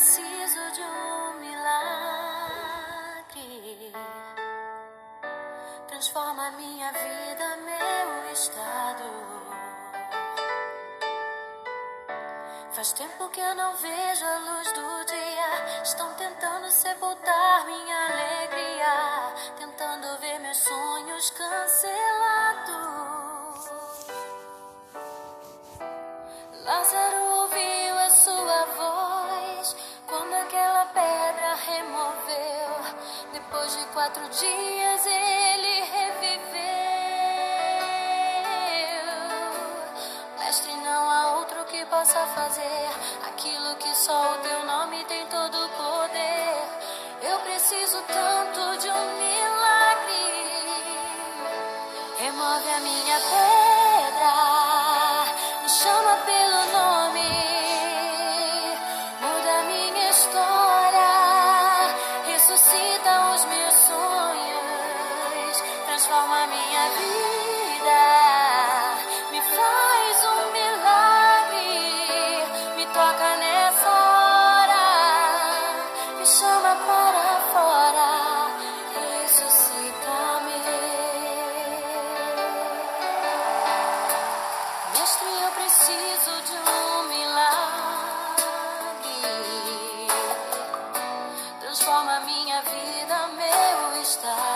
preciso de um milagre. Transforma minha vida, meu estado. Faz tempo que eu não vejo a luz do dia. Estão tentando sepultar minha quatro dias ele reviveu. Mestre, não há outro que possa fazer aquilo que só o teu nome tem todo o poder. Eu preciso tanto de um milagre. Remove a minha pedra, transforma minha vida, me faz um milagre, me toca nessa hora, me chama para fora, ressuscita-me. Mestre, eu preciso de um milagre. Transforma minha vida, meu estado.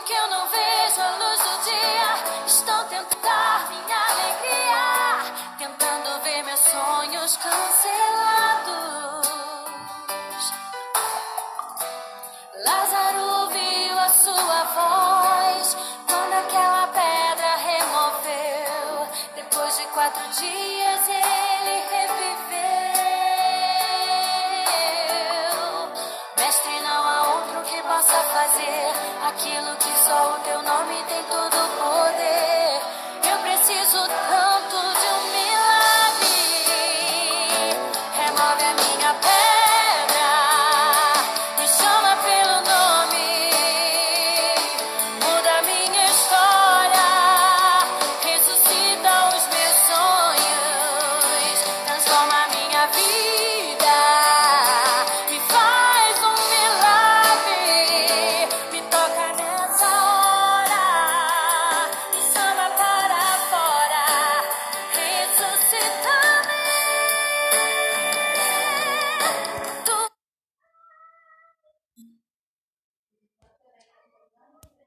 Que eu não vejo a luz do dia. Estão tentando minha alegria, tentando ver meus sonhos cancelados. Lázaro aquilo que